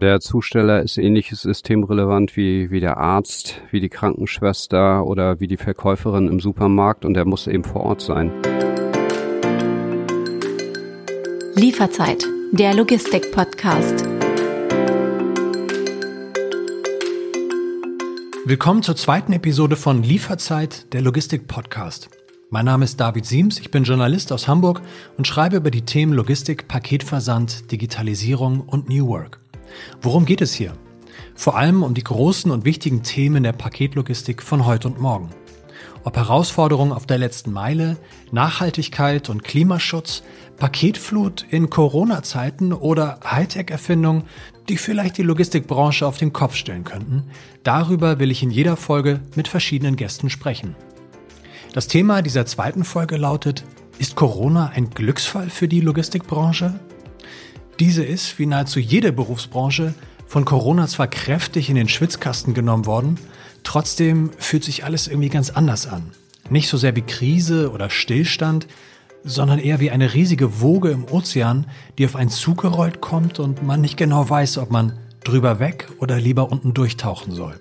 Der Zusteller ist ähnliches systemrelevant wie, wie der Arzt, wie die Krankenschwester oder wie die Verkäuferin im Supermarkt und er muss eben vor Ort sein. Lieferzeit, der Logistik-Podcast. Willkommen zur zweiten Episode von Lieferzeit, der Logistik-Podcast. Mein Name ist David Siems, ich bin Journalist aus Hamburg und schreibe über die Themen Logistik, Paketversand, Digitalisierung und New Work. Worum geht es hier? Vor allem um die großen und wichtigen Themen der Paketlogistik von heute und morgen. Ob Herausforderungen auf der letzten Meile, Nachhaltigkeit und Klimaschutz, Paketflut in Corona-Zeiten oder Hightech-Erfindungen, die vielleicht die Logistikbranche auf den Kopf stellen könnten, darüber will ich in jeder Folge mit verschiedenen Gästen sprechen. Das Thema dieser zweiten Folge lautet, ist Corona ein Glücksfall für die Logistikbranche? Diese ist, wie nahezu jede Berufsbranche, von Corona zwar kräftig in den Schwitzkasten genommen worden, trotzdem fühlt sich alles irgendwie ganz anders an. Nicht so sehr wie Krise oder Stillstand, sondern eher wie eine riesige Woge im Ozean, die auf einen zugerollt kommt und man nicht genau weiß, ob man drüber weg oder lieber unten durchtauchen soll.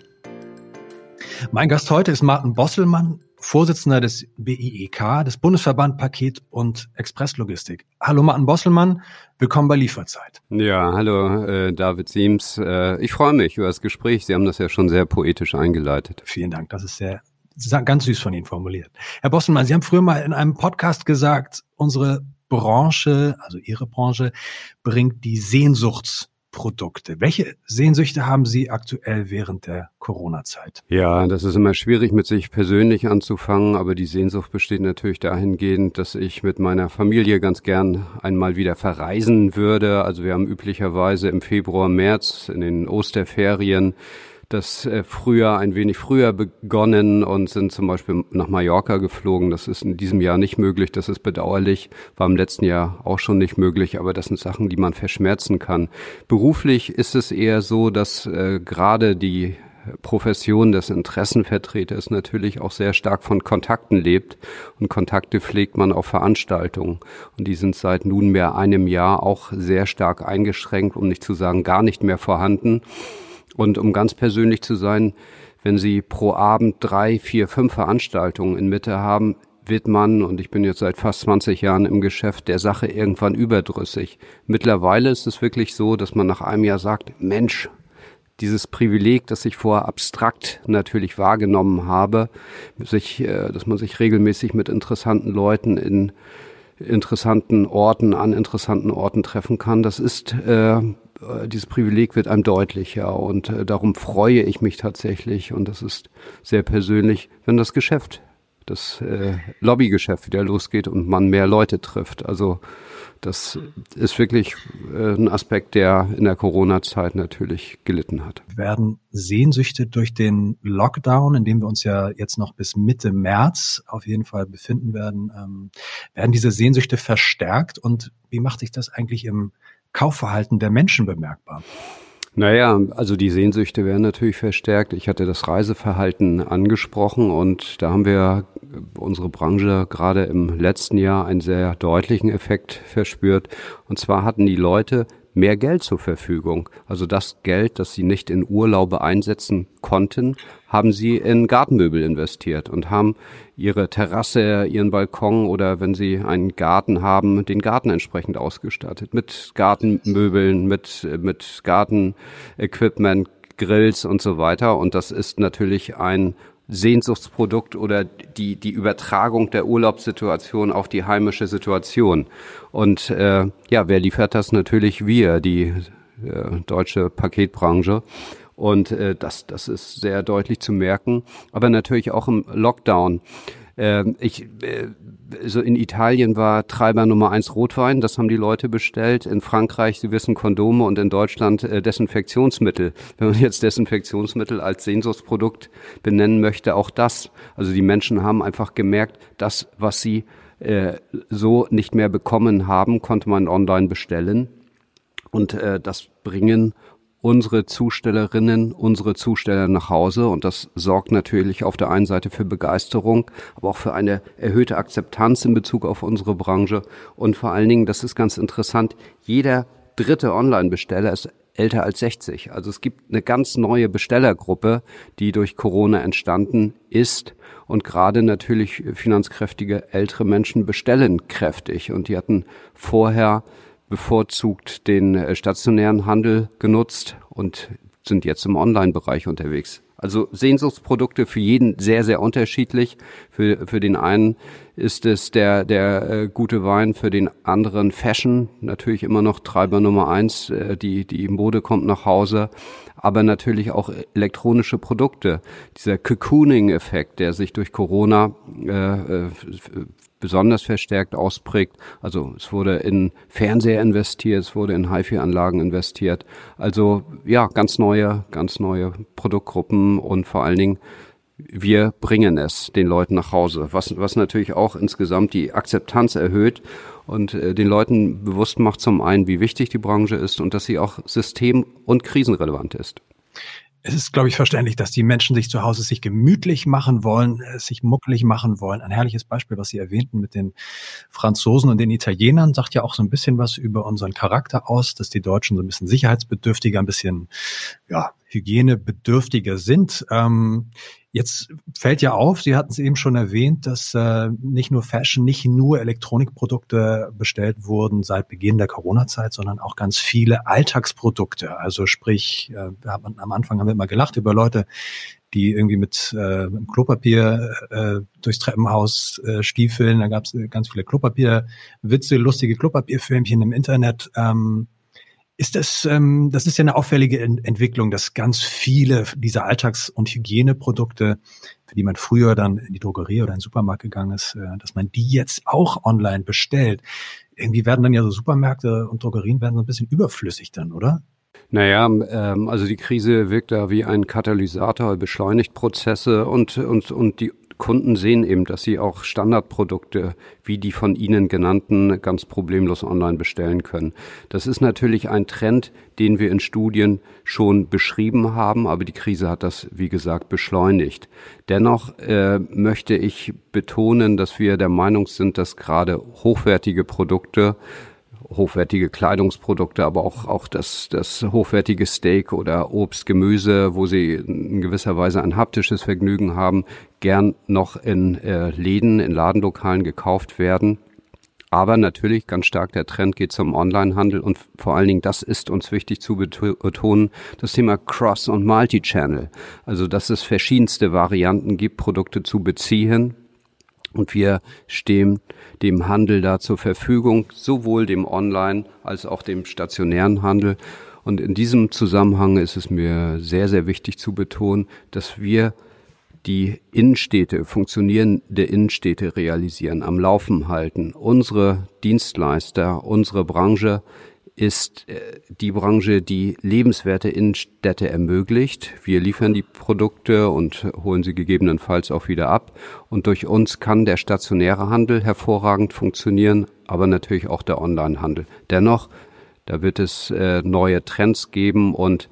Mein Gast heute ist Martin Bosselmann, Vorsitzender des BIEK, des Bundesverband Paket und Expresslogistik. Hallo Martin Bosselmann, willkommen bei Lieferzeit. Ja, hallo äh, David Siems. Äh, ich freue mich über das Gespräch. Sie haben das ja schon sehr poetisch eingeleitet. Vielen Dank, das ist sehr ganz süß von Ihnen formuliert. Herr Bosselmann, Sie haben früher mal in einem Podcast gesagt, unsere Branche, also Ihre Branche, bringt die Sehnsuchts Produkte. Welche Sehnsüchte haben Sie aktuell während der Corona-Zeit? Ja, das ist immer schwierig, mit sich persönlich anzufangen, aber die Sehnsucht besteht natürlich dahingehend, dass ich mit meiner Familie ganz gern einmal wieder verreisen würde. Also wir haben üblicherweise im Februar, März in den Osterferien das äh, früher ein wenig früher begonnen und sind zum Beispiel nach Mallorca geflogen. Das ist in diesem Jahr nicht möglich. Das ist bedauerlich. War im letzten Jahr auch schon nicht möglich. Aber das sind Sachen, die man verschmerzen kann. Beruflich ist es eher so, dass äh, gerade die Profession des Interessenvertreters natürlich auch sehr stark von Kontakten lebt. Und Kontakte pflegt man auf Veranstaltungen. Und die sind seit nunmehr einem Jahr auch sehr stark eingeschränkt, um nicht zu sagen gar nicht mehr vorhanden. Und um ganz persönlich zu sein, wenn Sie pro Abend drei, vier, fünf Veranstaltungen in Mitte haben, wird man, und ich bin jetzt seit fast 20 Jahren im Geschäft, der Sache irgendwann überdrüssig. Mittlerweile ist es wirklich so, dass man nach einem Jahr sagt, Mensch, dieses Privileg, das ich vorher abstrakt natürlich wahrgenommen habe, sich, äh, dass man sich regelmäßig mit interessanten Leuten in interessanten Orten, an interessanten Orten treffen kann, das ist äh, dieses Privileg wird einem deutlicher und äh, darum freue ich mich tatsächlich und das ist sehr persönlich, wenn das Geschäft, das äh, Lobbygeschäft wieder losgeht und man mehr Leute trifft. Also das ist wirklich äh, ein Aspekt, der in der Corona-Zeit natürlich gelitten hat. Werden Sehnsüchte durch den Lockdown, in dem wir uns ja jetzt noch bis Mitte März auf jeden Fall befinden werden, ähm, werden diese Sehnsüchte verstärkt und wie macht sich das eigentlich im Kaufverhalten der Menschen bemerkbar? Naja, also die Sehnsüchte werden natürlich verstärkt. Ich hatte das Reiseverhalten angesprochen und da haben wir unsere Branche gerade im letzten Jahr einen sehr deutlichen Effekt verspürt. Und zwar hatten die Leute mehr Geld zur Verfügung. Also das Geld, das sie nicht in Urlaube einsetzen konnten, haben sie in Gartenmöbel investiert und haben ihre Terrasse, ihren Balkon oder wenn sie einen Garten haben, den Garten entsprechend ausgestattet mit Gartenmöbeln, mit, mit Gartenequipment, Grills und so weiter. Und das ist natürlich ein Sehnsuchtsprodukt oder die, die Übertragung der Urlaubssituation auf die heimische Situation. Und äh, ja, wer liefert das? Natürlich wir, die äh, deutsche Paketbranche. Und äh, das, das ist sehr deutlich zu merken. Aber natürlich auch im Lockdown. Äh, ich, äh, so in Italien war Treiber Nummer eins Rotwein, das haben die Leute bestellt. In Frankreich, Sie wissen, Kondome und in Deutschland äh, Desinfektionsmittel. Wenn man jetzt Desinfektionsmittel als Sehnsuchtsprodukt benennen möchte, auch das. Also die Menschen haben einfach gemerkt, das, was sie äh, so nicht mehr bekommen haben, konnte man online bestellen. Und äh, das bringen unsere Zustellerinnen, unsere Zusteller nach Hause und das sorgt natürlich auf der einen Seite für Begeisterung, aber auch für eine erhöhte Akzeptanz in Bezug auf unsere Branche und vor allen Dingen, das ist ganz interessant, jeder dritte Online-Besteller ist älter als 60. Also es gibt eine ganz neue Bestellergruppe, die durch Corona entstanden ist. Und gerade natürlich finanzkräftige ältere Menschen bestellen kräftig. Und die hatten vorher bevorzugt den äh, stationären Handel genutzt und sind jetzt im Online-Bereich unterwegs. Also Sehnsuchtsprodukte für jeden sehr, sehr unterschiedlich. Für, für den einen ist es der, der äh, gute Wein, für den anderen Fashion, natürlich immer noch Treiber Nummer eins. Äh, die, die Mode kommt nach Hause, aber natürlich auch elektronische Produkte. Dieser Cocooning-Effekt, der sich durch Corona äh, äh besonders verstärkt ausprägt. Also es wurde in Fernseher investiert, es wurde in HiFi-Anlagen investiert. Also ja, ganz neue, ganz neue Produktgruppen und vor allen Dingen wir bringen es den Leuten nach Hause, was, was natürlich auch insgesamt die Akzeptanz erhöht und äh, den Leuten bewusst macht zum einen, wie wichtig die Branche ist und dass sie auch system- und krisenrelevant ist es ist, glaube ich, verständlich, dass die Menschen sich zu Hause sich gemütlich machen wollen, äh, sich muckelig machen wollen. Ein herrliches Beispiel, was Sie erwähnten mit den Franzosen und den Italienern, sagt ja auch so ein bisschen was über unseren Charakter aus, dass die Deutschen so ein bisschen sicherheitsbedürftiger, ein bisschen ja, hygienebedürftiger sind. Ähm, Jetzt fällt ja auf, Sie hatten es eben schon erwähnt, dass äh, nicht nur Fashion, nicht nur Elektronikprodukte bestellt wurden seit Beginn der Corona-Zeit, sondern auch ganz viele Alltagsprodukte. Also sprich, äh, am Anfang haben wir immer gelacht über Leute, die irgendwie mit, äh, mit Klopapier äh, durchs Treppenhaus äh, stiefeln. Da gab es ganz viele Klopapierwitze, lustige Klopapierfilmchen im Internet. Ähm, ist das, ähm, das ist ja eine auffällige Entwicklung, dass ganz viele dieser Alltags- und Hygieneprodukte, für die man früher dann in die Drogerie oder in den Supermarkt gegangen ist, äh, dass man die jetzt auch online bestellt. Irgendwie werden dann ja so Supermärkte und Drogerien werden so ein bisschen überflüssig dann, oder? Naja, ähm, also die Krise wirkt da wie ein Katalysator, beschleunigt Prozesse und, und, und die Kunden sehen eben, dass sie auch Standardprodukte wie die von Ihnen genannten ganz problemlos online bestellen können. Das ist natürlich ein Trend, den wir in Studien schon beschrieben haben, aber die Krise hat das, wie gesagt, beschleunigt. Dennoch äh, möchte ich betonen, dass wir der Meinung sind, dass gerade hochwertige Produkte hochwertige Kleidungsprodukte, aber auch, auch das, das hochwertige Steak oder Obst, Gemüse, wo sie in gewisser Weise ein haptisches Vergnügen haben, gern noch in äh, Läden, in Ladenlokalen gekauft werden. Aber natürlich ganz stark der Trend geht zum Onlinehandel und vor allen Dingen, das ist uns wichtig zu betonen, das Thema Cross- und Multi-Channel. Also, dass es verschiedenste Varianten gibt, Produkte zu beziehen, und wir stehen dem Handel da zur Verfügung, sowohl dem Online- als auch dem stationären Handel. Und in diesem Zusammenhang ist es mir sehr, sehr wichtig zu betonen, dass wir die Innenstädte, funktionierende Innenstädte realisieren, am Laufen halten. Unsere Dienstleister, unsere Branche ist äh, die Branche, die lebenswerte Innenstädte ermöglicht. Wir liefern die Produkte und holen sie gegebenenfalls auch wieder ab. Und durch uns kann der stationäre Handel hervorragend funktionieren, aber natürlich auch der Onlinehandel. Dennoch, da wird es äh, neue Trends geben und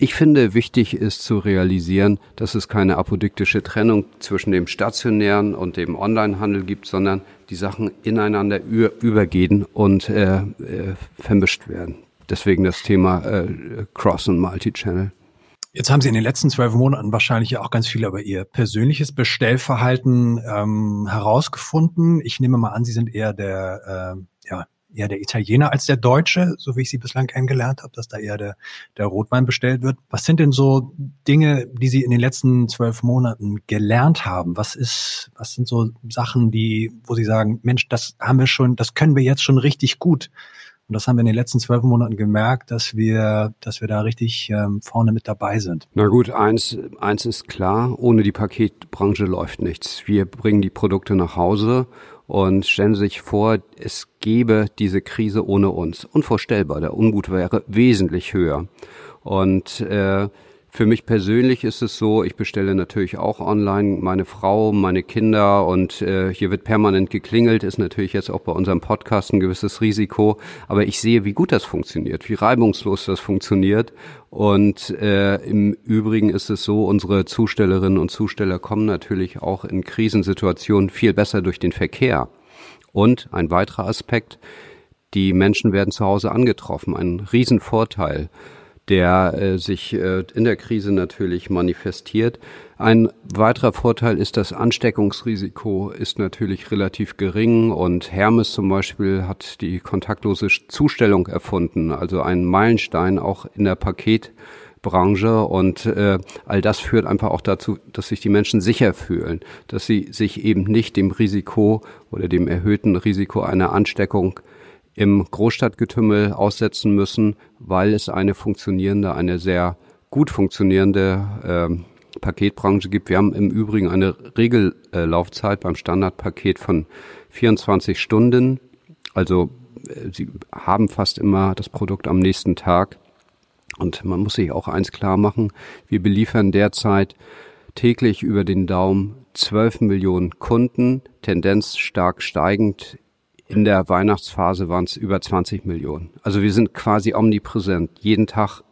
ich finde, wichtig ist zu realisieren, dass es keine apodiktische Trennung zwischen dem stationären und dem Onlinehandel gibt, sondern die Sachen ineinander übergehen und äh, äh, vermischt werden. Deswegen das Thema äh, Cross- und Multi-Channel. Jetzt haben Sie in den letzten zwölf Monaten wahrscheinlich auch ganz viel über Ihr persönliches Bestellverhalten ähm, herausgefunden. Ich nehme mal an, Sie sind eher der äh, ja, eher der Italiener als der Deutsche, so wie ich sie bislang kennengelernt habe, dass da eher der, der Rotwein bestellt wird. Was sind denn so Dinge, die Sie in den letzten zwölf Monaten gelernt haben? Was ist, was sind so Sachen, die, wo Sie sagen, Mensch, das haben wir schon, das können wir jetzt schon richtig gut. Und das haben wir in den letzten zwölf Monaten gemerkt, dass wir, dass wir da richtig ähm, vorne mit dabei sind. Na gut, eins, eins ist klar, ohne die Paketbranche läuft nichts. Wir bringen die Produkte nach Hause und stellen Sie sich vor, es gäbe diese Krise ohne uns. Unvorstellbar, der Unmut wäre wesentlich höher. Und äh, für mich persönlich ist es so, ich bestelle natürlich auch online. Meine Frau, meine Kinder und äh, hier wird permanent geklingelt, ist natürlich jetzt auch bei unserem Podcast ein gewisses Risiko, aber ich sehe, wie gut das funktioniert, wie reibungslos das funktioniert. Und äh, im Übrigen ist es so, unsere Zustellerinnen und Zusteller kommen natürlich auch in Krisensituationen viel besser durch den Verkehr. Und ein weiterer Aspekt, Die Menschen werden zu Hause angetroffen. Ein Riesenvorteil der äh, sich äh, in der Krise natürlich manifestiert. Ein weiterer Vorteil ist, das Ansteckungsrisiko ist natürlich relativ gering und Hermes zum Beispiel hat die kontaktlose Zustellung erfunden, also ein Meilenstein auch in der Paketbranche und äh, all das führt einfach auch dazu, dass sich die Menschen sicher fühlen, dass sie sich eben nicht dem Risiko oder dem erhöhten Risiko einer Ansteckung im Großstadtgetümmel aussetzen müssen, weil es eine funktionierende, eine sehr gut funktionierende äh, Paketbranche gibt. Wir haben im Übrigen eine Regellaufzeit beim Standardpaket von 24 Stunden. Also äh, sie haben fast immer das Produkt am nächsten Tag. Und man muss sich auch eins klar machen, wir beliefern derzeit täglich über den Daumen 12 Millionen Kunden, Tendenz stark steigend in der Weihnachtsphase waren es über 20 Millionen. Also wir sind quasi omnipräsent, jeden Tag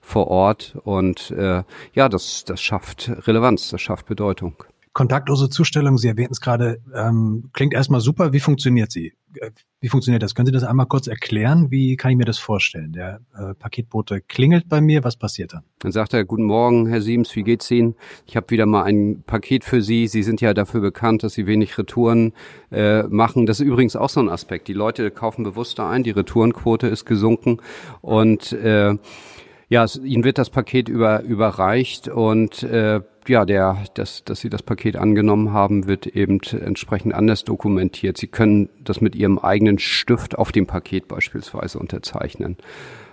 vor Ort und äh, ja, das, das schafft Relevanz, das schafft Bedeutung. Kontaktlose Zustellung, Sie erwähnten es gerade, ähm, klingt erstmal super. Wie funktioniert sie? Äh, wie funktioniert das? Können Sie das einmal kurz erklären? Wie kann ich mir das vorstellen? Der äh, Paketbote klingelt bei mir, was passiert dann? Dann sagt er, guten Morgen, Herr Siems, wie geht's Ihnen? Ich habe wieder mal ein Paket für Sie. Sie sind ja dafür bekannt, dass Sie wenig Retouren äh, machen. Das ist übrigens auch so ein Aspekt. Die Leute kaufen bewusster ein, die Retourenquote ist gesunken und äh, ja, es, ihnen wird das Paket über, überreicht und äh, ja, der, dass, dass Sie das Paket angenommen haben, wird eben entsprechend anders dokumentiert. Sie können das mit Ihrem eigenen Stift auf dem Paket beispielsweise unterzeichnen.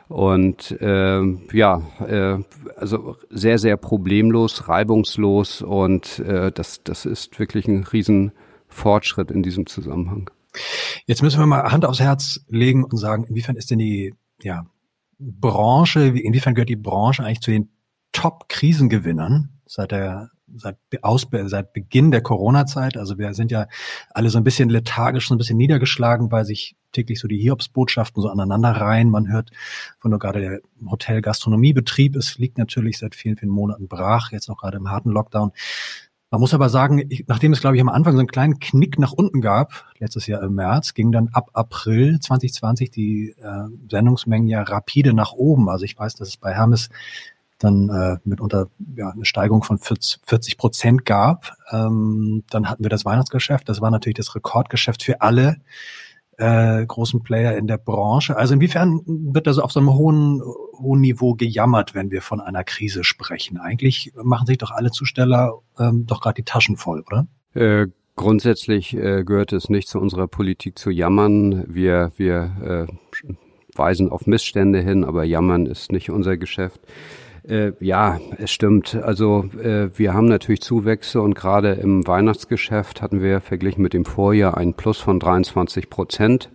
Und äh, ja, äh, also sehr, sehr problemlos, reibungslos und äh, das, das ist wirklich ein Riesenfortschritt in diesem Zusammenhang. Jetzt müssen wir mal Hand aufs Herz legen und sagen, inwiefern ist denn die ja, Branche, inwiefern gehört die Branche eigentlich zu den Top-Krisengewinnern? Seit der seit, Aus, seit Beginn der Corona-Zeit. Also wir sind ja alle so ein bisschen lethargisch, so ein bisschen niedergeschlagen, weil sich täglich so die Hiobsbotschaften so aneinander reihen. Man hört von nur gerade der Hotel-Gastronomiebetrieb. Es liegt natürlich seit vielen, vielen Monaten brach, jetzt noch gerade im harten Lockdown. Man muss aber sagen, nachdem es, glaube ich, am Anfang so einen kleinen Knick nach unten gab, letztes Jahr im März, ging dann ab April 2020 die äh, Sendungsmengen ja rapide nach oben. Also ich weiß, dass es bei Hermes dann äh, mitunter ja, eine Steigerung von 40 Prozent gab. Ähm, dann hatten wir das Weihnachtsgeschäft. Das war natürlich das Rekordgeschäft für alle äh, großen Player in der Branche. Also inwiefern wird da so auf so einem hohen, hohen Niveau gejammert, wenn wir von einer Krise sprechen? Eigentlich machen sich doch alle Zusteller ähm, doch gerade die Taschen voll, oder? Äh, grundsätzlich äh, gehört es nicht zu unserer Politik zu jammern. Wir, wir äh, weisen auf Missstände hin, aber jammern ist nicht unser Geschäft. Äh, ja, es stimmt. Also äh, wir haben natürlich Zuwächse und gerade im Weihnachtsgeschäft hatten wir verglichen mit dem Vorjahr ein Plus von 23 Prozent.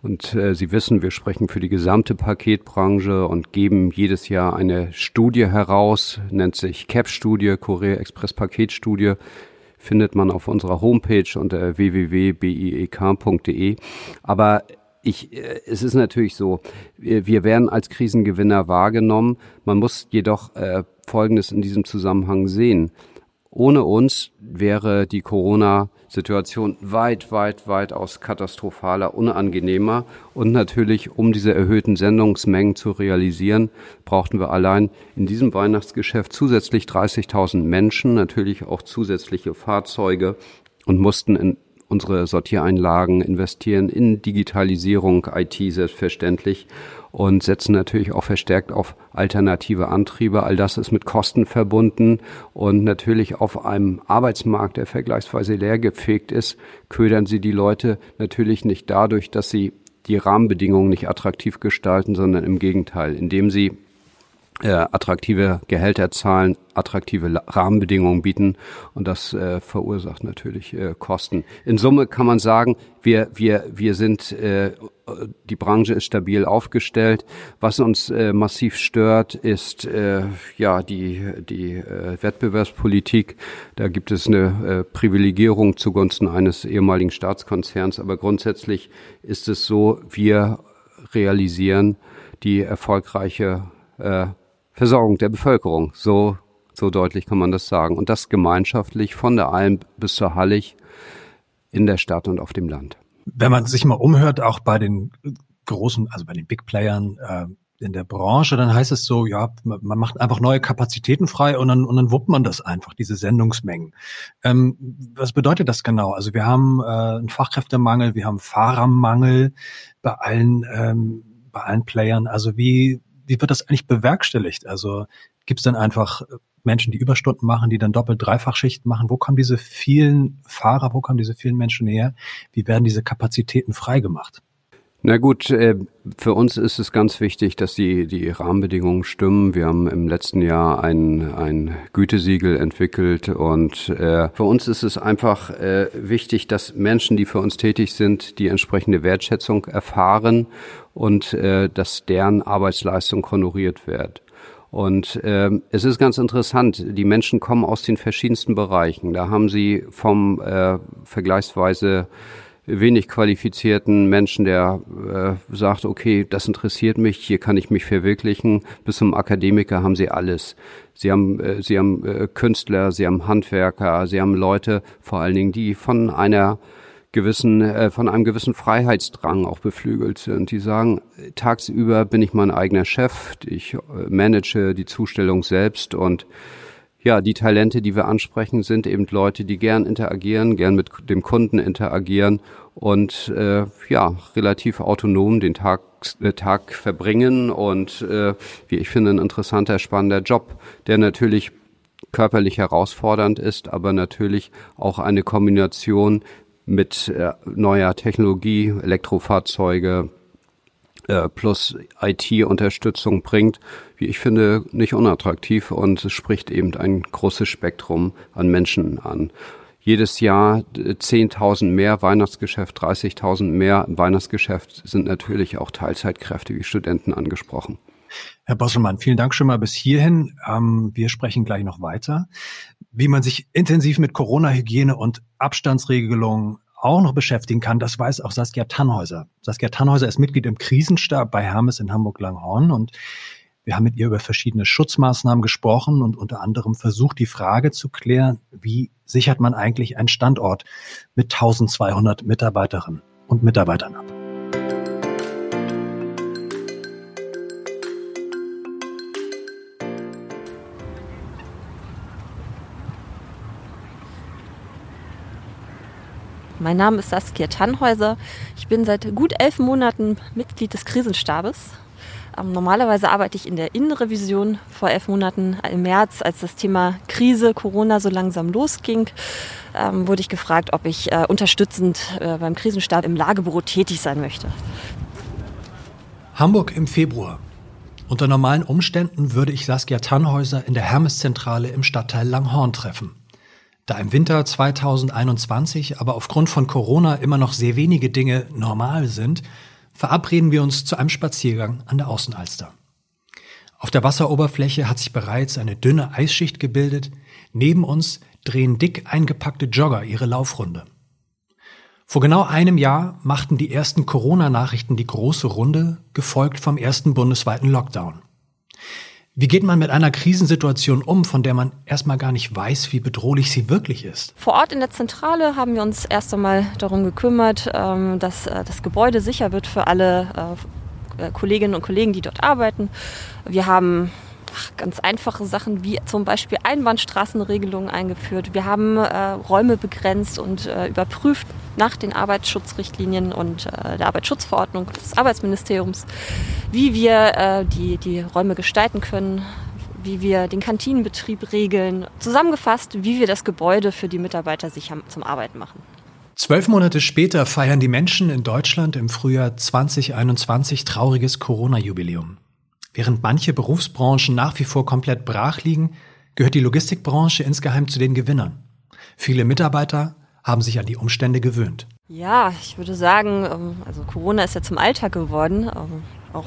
Und äh, Sie wissen, wir sprechen für die gesamte Paketbranche und geben jedes Jahr eine Studie heraus, nennt sich CAP-Studie, Korea Express Paketstudie findet man auf unserer Homepage unter www.biek.de. Aber ich, äh, es ist natürlich so, wir, werden als Krisengewinner wahrgenommen. Man muss jedoch äh, Folgendes in diesem Zusammenhang sehen. Ohne uns wäre die Corona-Situation weit, weit, weit aus katastrophaler, unangenehmer. Und natürlich, um diese erhöhten Sendungsmengen zu realisieren, brauchten wir allein in diesem Weihnachtsgeschäft zusätzlich 30.000 Menschen, natürlich auch zusätzliche Fahrzeuge und mussten in unsere Sortiereinlagen, investieren in Digitalisierung, IT selbstverständlich und setzen natürlich auch verstärkt auf alternative Antriebe. All das ist mit Kosten verbunden und natürlich auf einem Arbeitsmarkt, der vergleichsweise leergefegt ist, ködern sie die Leute natürlich nicht dadurch, dass sie die Rahmenbedingungen nicht attraktiv gestalten, sondern im Gegenteil, indem sie äh, attraktive Gehälter zahlen, attraktive Rahmenbedingungen bieten und das äh, verursacht natürlich äh, Kosten. In Summe kann man sagen, wir wir wir sind äh, die Branche ist stabil aufgestellt. Was uns äh, massiv stört, ist äh, ja die die äh, Wettbewerbspolitik. Da gibt es eine äh, Privilegierung zugunsten eines ehemaligen Staatskonzerns, aber grundsätzlich ist es so, wir realisieren die erfolgreiche äh, Versorgung der Bevölkerung. So, so deutlich kann man das sagen. Und das gemeinschaftlich von der Alm bis zur Hallig in der Stadt und auf dem Land. Wenn man sich mal umhört, auch bei den großen, also bei den Big Playern äh, in der Branche, dann heißt es so, ja, man macht einfach neue Kapazitäten frei und dann, und dann wuppt man das einfach, diese Sendungsmengen. Ähm, was bedeutet das genau? Also wir haben äh, einen Fachkräftemangel, wir haben Fahrermangel bei allen, ähm, bei allen Playern. Also wie, wie wird das eigentlich bewerkstelligt? Also gibt es dann einfach Menschen, die Überstunden machen, die dann doppelt Dreifachschichten machen? Wo kommen diese vielen Fahrer, wo kommen diese vielen Menschen her? Wie werden diese Kapazitäten freigemacht? Na gut, äh, für uns ist es ganz wichtig, dass die, die Rahmenbedingungen stimmen. Wir haben im letzten Jahr ein, ein Gütesiegel entwickelt und äh, für uns ist es einfach äh, wichtig, dass Menschen, die für uns tätig sind, die entsprechende Wertschätzung erfahren und äh, dass deren Arbeitsleistung honoriert wird. Und äh, es ist ganz interessant, die Menschen kommen aus den verschiedensten Bereichen. Da haben sie vom äh, vergleichsweise wenig qualifizierten Menschen, der äh, sagt, okay, das interessiert mich, hier kann ich mich verwirklichen, bis zum Akademiker haben sie alles. Sie haben, äh, sie haben äh, Künstler, sie haben Handwerker, sie haben Leute, vor allen Dingen, die von einer gewissen, äh, von einem gewissen Freiheitsdrang auch beflügelt sind. Die sagen, tagsüber bin ich mein eigener Chef, ich äh, manage die Zustellung selbst und ja, die Talente, die wir ansprechen, sind eben Leute, die gern interagieren, gern mit dem Kunden interagieren und äh, ja, relativ autonom den Tag, äh, Tag verbringen und äh, wie ich finde, ein interessanter, spannender Job, der natürlich körperlich herausfordernd ist, aber natürlich auch eine Kombination mit äh, neuer Technologie, Elektrofahrzeuge, äh, plus IT-Unterstützung bringt, wie ich finde, nicht unattraktiv und es spricht eben ein großes Spektrum an Menschen an. Jedes Jahr 10.000 äh, mehr Weihnachtsgeschäft, 30.000 mehr Weihnachtsgeschäft sind natürlich auch Teilzeitkräfte wie Studenten angesprochen. Herr Bosselmann, vielen Dank schon mal bis hierhin. Ähm, wir sprechen gleich noch weiter. Wie man sich intensiv mit Corona-Hygiene und Abstandsregelungen auch noch beschäftigen kann, das weiß auch Saskia Tannhäuser. Saskia Tannhäuser ist Mitglied im Krisenstab bei Hermes in Hamburg-Langhorn und wir haben mit ihr über verschiedene Schutzmaßnahmen gesprochen und unter anderem versucht, die Frage zu klären, wie sichert man eigentlich einen Standort mit 1200 Mitarbeiterinnen und Mitarbeitern ab. Mein Name ist Saskia Tannhäuser. Ich bin seit gut elf Monaten Mitglied des Krisenstabes. Ähm, normalerweise arbeite ich in der Innenrevision. Vor elf Monaten im März, als das Thema Krise, Corona so langsam losging, ähm, wurde ich gefragt, ob ich äh, unterstützend äh, beim Krisenstab im Lagebüro tätig sein möchte. Hamburg im Februar. Unter normalen Umständen würde ich Saskia Tannhäuser in der Hermeszentrale im Stadtteil Langhorn treffen. Da im Winter 2021 aber aufgrund von Corona immer noch sehr wenige Dinge normal sind, verabreden wir uns zu einem Spaziergang an der Außenalster. Auf der Wasseroberfläche hat sich bereits eine dünne Eisschicht gebildet, neben uns drehen dick eingepackte Jogger ihre Laufrunde. Vor genau einem Jahr machten die ersten Corona-Nachrichten die große Runde, gefolgt vom ersten bundesweiten Lockdown. Wie geht man mit einer Krisensituation um, von der man erstmal gar nicht weiß, wie bedrohlich sie wirklich ist? Vor Ort in der Zentrale haben wir uns erst einmal darum gekümmert, ähm, dass äh, das Gebäude sicher wird für alle äh, Kolleginnen und Kollegen, die dort arbeiten. Wir haben ganz einfache Sachen wie zum Beispiel Einbahnstraßenregelungen eingeführt. Wir haben äh, Räume begrenzt und äh, überprüft nach den Arbeitsschutzrichtlinien und äh, der Arbeitsschutzverordnung des Arbeitsministeriums, wie wir äh, die, die Räume gestalten können, wie wir den Kantinenbetrieb regeln. Zusammengefasst, wie wir das Gebäude für die Mitarbeiter sicher zum Arbeiten machen. Zwölf Monate später feiern die Menschen in Deutschland im Frühjahr 2021 trauriges Corona-Jubiläum. Während manche Berufsbranchen nach wie vor komplett brach liegen, gehört die Logistikbranche insgeheim zu den Gewinnern. Viele Mitarbeiter haben sich an die Umstände gewöhnt. Ja, ich würde sagen, ähm, also Corona ist ja zum Alltag geworden. Ähm, auch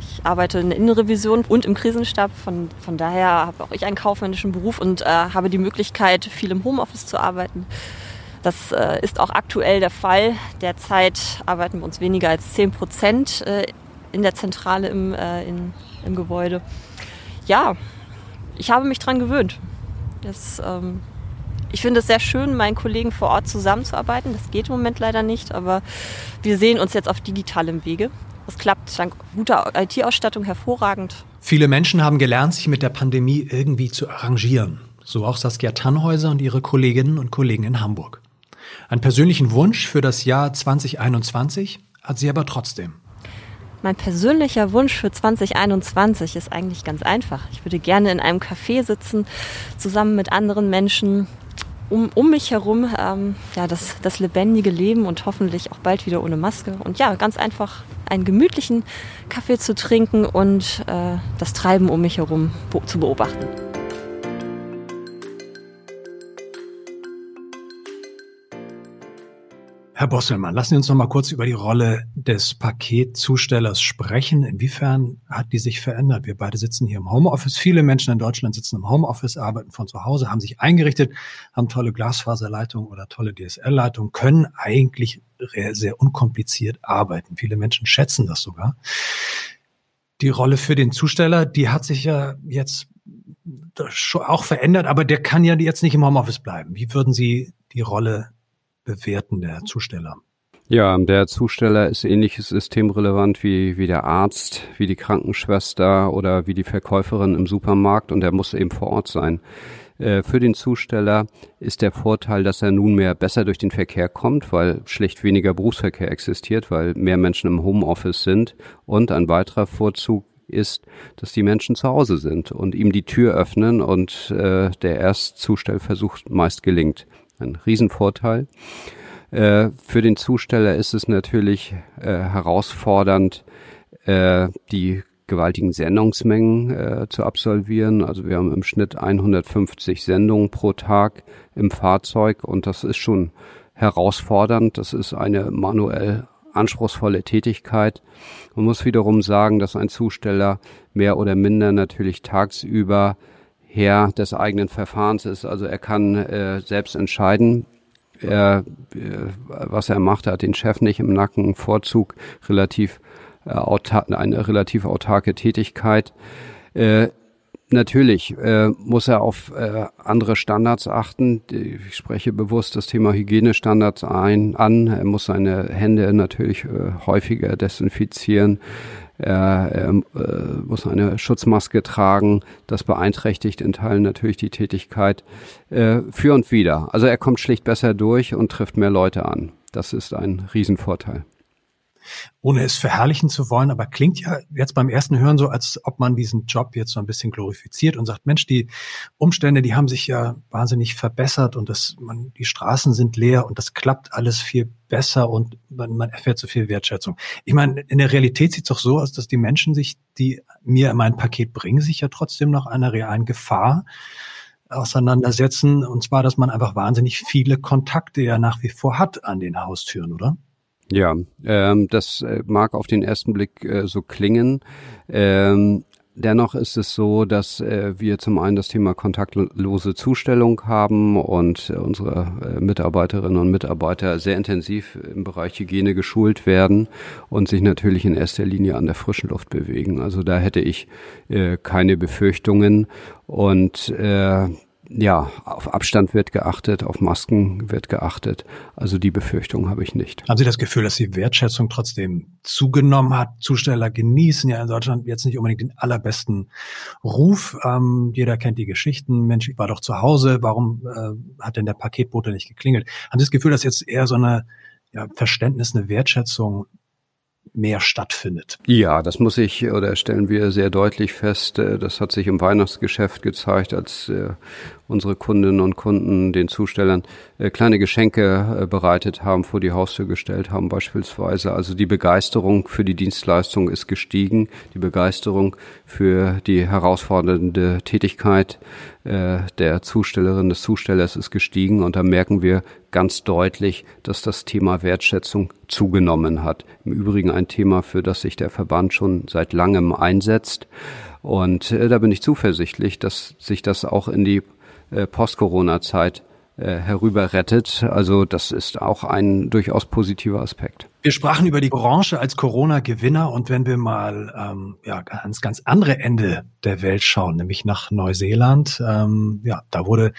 ich arbeite in der Innenrevision und im Krisenstab. Von, von daher habe auch ich einen kaufmännischen Beruf und äh, habe die Möglichkeit, viel im Homeoffice zu arbeiten. Das äh, ist auch aktuell der Fall. Derzeit arbeiten wir uns weniger als 10 Prozent äh, in der Zentrale im, äh, in, im Gebäude. Ja, ich habe mich daran gewöhnt. Das, ähm, ich finde es sehr schön, meinen Kollegen vor Ort zusammenzuarbeiten. Das geht im Moment leider nicht, aber wir sehen uns jetzt auf digitalem Wege. Das klappt dank guter IT-Ausstattung hervorragend. Viele Menschen haben gelernt, sich mit der Pandemie irgendwie zu arrangieren. So auch Saskia Tannhäuser und ihre Kolleginnen und Kollegen in Hamburg. Einen persönlichen Wunsch für das Jahr 2021 hat sie aber trotzdem. Mein persönlicher Wunsch für 2021 ist eigentlich ganz einfach. Ich würde gerne in einem Café sitzen, zusammen mit anderen Menschen, um, um mich herum ähm, ja, das, das lebendige Leben und hoffentlich auch bald wieder ohne Maske. Und ja, ganz einfach einen gemütlichen Kaffee zu trinken und äh, das Treiben um mich herum zu beobachten. Herr Bosselmann, lassen Sie uns noch mal kurz über die Rolle des Paketzustellers sprechen. Inwiefern hat die sich verändert? Wir beide sitzen hier im Homeoffice. Viele Menschen in Deutschland sitzen im Homeoffice, arbeiten von zu Hause, haben sich eingerichtet, haben tolle Glasfaserleitungen oder tolle DSL-Leitungen, können eigentlich sehr unkompliziert arbeiten. Viele Menschen schätzen das sogar. Die Rolle für den Zusteller, die hat sich ja jetzt auch verändert, aber der kann ja jetzt nicht im Homeoffice bleiben. Wie würden Sie die Rolle bewerten, der Zusteller? Ja, der Zusteller ist ähnliches systemrelevant wie, wie der Arzt, wie die Krankenschwester oder wie die Verkäuferin im Supermarkt und er muss eben vor Ort sein. Äh, für den Zusteller ist der Vorteil, dass er nunmehr besser durch den Verkehr kommt, weil schlicht weniger Berufsverkehr existiert, weil mehr Menschen im Homeoffice sind. Und ein weiterer Vorzug ist, dass die Menschen zu Hause sind und ihm die Tür öffnen und äh, der Erstzustellversuch meist gelingt ein Riesenvorteil. Äh, für den Zusteller ist es natürlich äh, herausfordernd, äh, die gewaltigen Sendungsmengen äh, zu absolvieren. Also wir haben im Schnitt 150 Sendungen pro Tag im Fahrzeug und das ist schon herausfordernd. Das ist eine manuell anspruchsvolle Tätigkeit. Man muss wiederum sagen, dass ein Zusteller mehr oder minder natürlich tagsüber Herr des eigenen Verfahrens ist. Also er kann äh, selbst entscheiden, er, äh, was er macht. Er hat den Chef nicht im Nacken, Vorzug, relativ äh, eine relativ autarke Tätigkeit. Äh, natürlich äh, muss er auf äh, andere Standards achten. Ich spreche bewusst das Thema Hygienestandards ein, an. Er muss seine Hände natürlich äh, häufiger desinfizieren. Er, er äh, muss eine Schutzmaske tragen. Das beeinträchtigt in Teilen natürlich die Tätigkeit äh, für und wieder. Also er kommt schlicht besser durch und trifft mehr Leute an. Das ist ein Riesenvorteil ohne es verherrlichen zu wollen, aber klingt ja jetzt beim ersten Hören so, als ob man diesen Job jetzt so ein bisschen glorifiziert und sagt, Mensch, die Umstände, die haben sich ja wahnsinnig verbessert und das, man, die Straßen sind leer und das klappt alles viel besser und man, man erfährt so viel Wertschätzung. Ich meine, in der Realität sieht es doch so aus, dass die Menschen sich, die mir mein Paket bringen, sich ja trotzdem noch einer realen Gefahr auseinandersetzen. Und zwar, dass man einfach wahnsinnig viele Kontakte ja nach wie vor hat an den Haustüren, oder? Ja, ähm, das äh, mag auf den ersten Blick äh, so klingen. Ähm, Dennoch ist es so, dass äh, wir zum einen das Thema kontaktlose Zustellung haben und unsere äh, Mitarbeiterinnen und Mitarbeiter sehr intensiv im Bereich Hygiene geschult werden und sich natürlich in erster Linie an der frischen Luft bewegen. Also da hätte ich äh, keine Befürchtungen und äh, ja, auf Abstand wird geachtet, auf Masken wird geachtet. Also die Befürchtung habe ich nicht. Haben Sie das Gefühl, dass die Wertschätzung trotzdem zugenommen hat? Zusteller genießen ja in Deutschland jetzt nicht unbedingt den allerbesten Ruf. Ähm, jeder kennt die Geschichten. Mensch, ich war doch zu Hause. Warum äh, hat denn der Paketbote nicht geklingelt? Haben Sie das Gefühl, dass jetzt eher so eine ja, Verständnis, eine Wertschätzung mehr stattfindet. Ja, das muss ich oder stellen wir sehr deutlich fest. Äh, das hat sich im Weihnachtsgeschäft gezeigt, als äh, unsere Kundinnen und Kunden den Zustellern äh, kleine Geschenke bereitet haben, vor die Haustür gestellt haben beispielsweise. Also die Begeisterung für die Dienstleistung ist gestiegen, die Begeisterung für die herausfordernde Tätigkeit der Zustellerin des Zustellers ist gestiegen und da merken wir ganz deutlich, dass das Thema Wertschätzung zugenommen hat. Im Übrigen ein Thema, für das sich der Verband schon seit langem einsetzt. Und äh, da bin ich zuversichtlich, dass sich das auch in die äh, Post-Corona-Zeit äh, herüber rettet. Also das ist auch ein durchaus positiver Aspekt. Wir sprachen über die Branche als Corona-Gewinner und wenn wir mal ähm, ja, ans ganz andere Ende der Welt schauen, nämlich nach Neuseeland, ähm, ja, da wurde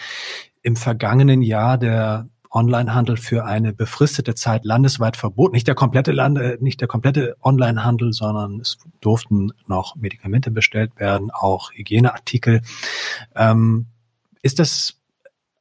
im vergangenen Jahr der Onlinehandel für eine befristete Zeit landesweit verboten. Nicht der komplette Lande, nicht der komplette Onlinehandel, sondern es durften noch Medikamente bestellt werden, auch Hygieneartikel. Ähm, ist das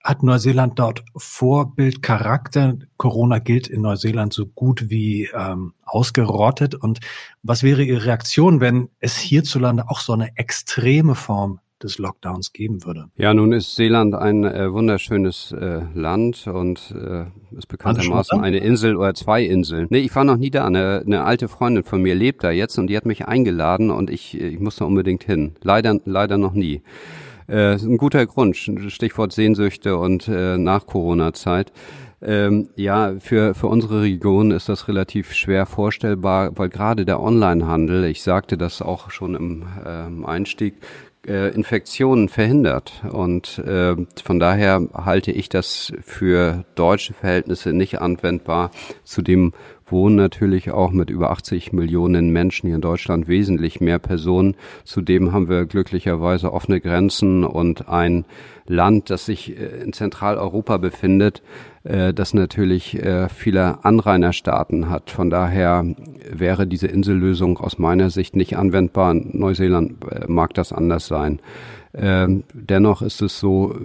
hat Neuseeland dort Vorbildcharakter? Corona gilt in Neuseeland so gut wie ähm, ausgerottet. Und was wäre Ihre Reaktion, wenn es hierzulande auch so eine extreme Form des Lockdowns geben würde. Ja, nun ist Seeland ein äh, wunderschönes äh, Land und äh, ist bekanntermaßen eine Insel oder zwei Inseln. Nee, ich war noch nie da. Eine, eine alte Freundin von mir lebt da jetzt und die hat mich eingeladen und ich, ich muss da unbedingt hin. Leider, leider noch nie. Äh, ein guter Grund, Stichwort Sehnsüchte und äh, nach Corona-Zeit. Ähm, ja, für, für unsere Region ist das relativ schwer vorstellbar, weil gerade der Onlinehandel, ich sagte das auch schon im ähm, Einstieg, äh, Infektionen verhindert. Und äh, von daher halte ich das für deutsche Verhältnisse nicht anwendbar. Zudem wohnen natürlich auch mit über 80 Millionen Menschen hier in Deutschland wesentlich mehr Personen. Zudem haben wir glücklicherweise offene Grenzen und ein Land, das sich äh, in Zentraleuropa befindet, äh, das natürlich äh, viele Anrainerstaaten hat. Von daher wäre diese Insellösung aus meiner Sicht nicht anwendbar. Neuseeland mag das anders sein. Ähm, dennoch ist es so,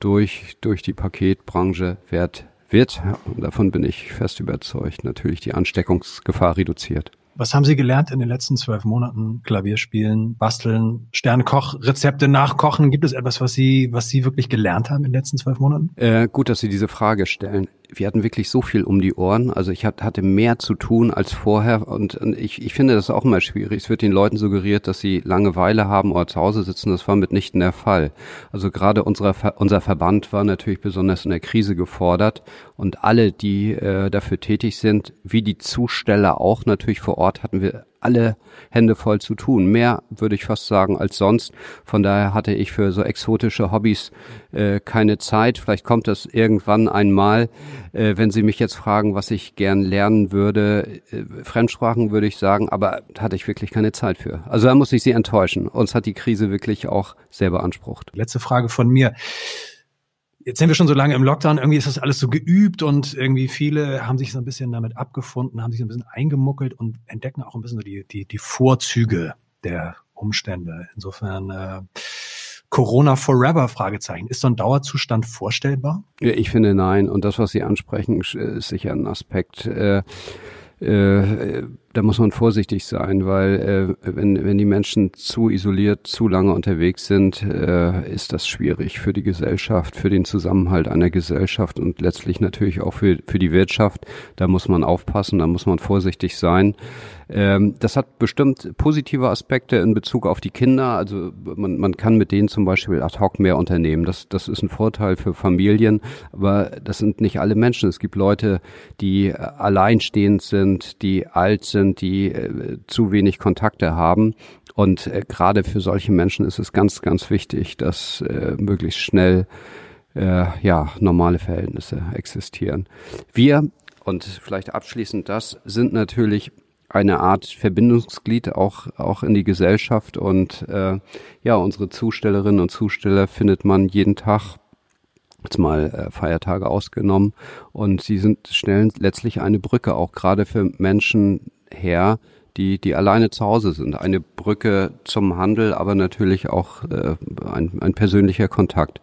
durch, durch die Paketbranche wird, wird, davon bin ich fest überzeugt, natürlich die Ansteckungsgefahr reduziert. Was haben Sie gelernt in den letzten zwölf Monaten? Klavier spielen, basteln, Sternekoch, Rezepte nachkochen. Gibt es etwas, was Sie, was Sie wirklich gelernt haben in den letzten zwölf Monaten? Äh, gut, dass Sie diese Frage stellen wir hatten wirklich so viel um die Ohren. Also ich hatte mehr zu tun als vorher und ich, ich finde das auch immer schwierig. Es wird den Leuten suggeriert, dass sie Langeweile haben oder zu Hause sitzen. Das war mitnichten der Fall. Also gerade unsere, unser Verband war natürlich besonders in der Krise gefordert und alle, die äh, dafür tätig sind, wie die Zusteller auch natürlich vor Ort, hatten wir alle Hände voll zu tun. Mehr würde ich fast sagen als sonst. Von daher hatte ich für so exotische Hobbys äh, keine Zeit. Vielleicht kommt das irgendwann einmal. Äh, wenn Sie mich jetzt fragen, was ich gern lernen würde, äh, Fremdsprachen würde ich sagen, aber hatte ich wirklich keine Zeit für. Also da muss ich Sie enttäuschen. Uns hat die Krise wirklich auch sehr beansprucht. Letzte Frage von mir jetzt sind wir schon so lange im Lockdown, irgendwie ist das alles so geübt und irgendwie viele haben sich so ein bisschen damit abgefunden, haben sich so ein bisschen eingemuckelt und entdecken auch ein bisschen so die, die, die Vorzüge der Umstände. Insofern äh, Corona Forever Fragezeichen. Ist so ein Dauerzustand vorstellbar? Ich finde nein. Und das, was Sie ansprechen, ist sicher ein Aspekt. Äh, äh, da muss man vorsichtig sein, weil äh, wenn, wenn die Menschen zu isoliert, zu lange unterwegs sind, äh, ist das schwierig für die Gesellschaft, für den Zusammenhalt einer Gesellschaft und letztlich natürlich auch für, für die Wirtschaft. Da muss man aufpassen, da muss man vorsichtig sein. Ähm, das hat bestimmt positive Aspekte in Bezug auf die Kinder. Also man, man kann mit denen zum Beispiel ad hoc mehr unternehmen. Das, das ist ein Vorteil für Familien, aber das sind nicht alle Menschen. Es gibt Leute, die alleinstehend sind, die alt sind, die äh, zu wenig Kontakte haben. Und äh, gerade für solche Menschen ist es ganz, ganz wichtig, dass äh, möglichst schnell ja normale Verhältnisse existieren. Wir und vielleicht abschließend das sind natürlich eine Art Verbindungsglied auch auch in die Gesellschaft und äh, ja unsere Zustellerinnen und Zusteller findet man jeden Tag jetzt mal Feiertage ausgenommen und sie sind stellen letztlich eine Brücke auch gerade für Menschen her die die alleine zu Hause sind eine Brücke zum Handel aber natürlich auch äh, ein, ein persönlicher Kontakt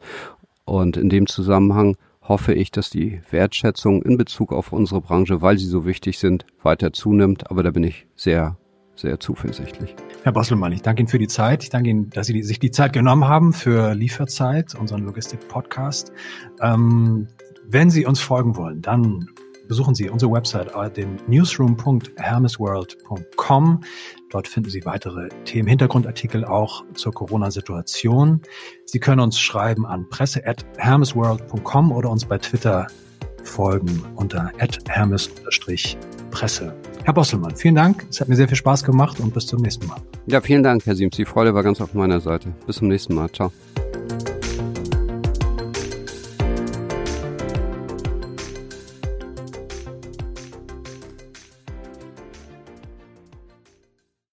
und in dem Zusammenhang hoffe ich, dass die Wertschätzung in Bezug auf unsere Branche, weil sie so wichtig sind, weiter zunimmt. Aber da bin ich sehr, sehr zuversichtlich. Herr Bosselmann, ich danke Ihnen für die Zeit. Ich danke Ihnen, dass Sie sich die Zeit genommen haben für Lieferzeit, unseren Logistik-Podcast. Ähm, wenn Sie uns folgen wollen, dann besuchen Sie unsere Website den newsroom.hermesworld.com. Dort finden Sie weitere Themen, Hintergrundartikel auch zur Corona-Situation. Sie können uns schreiben an presse.hermesworld.com oder uns bei Twitter folgen unter hermes-presse. Herr Bosselmann, vielen Dank. Es hat mir sehr viel Spaß gemacht und bis zum nächsten Mal. Ja, vielen Dank, Herr Siems. Die Freude war ganz auf meiner Seite. Bis zum nächsten Mal. Ciao.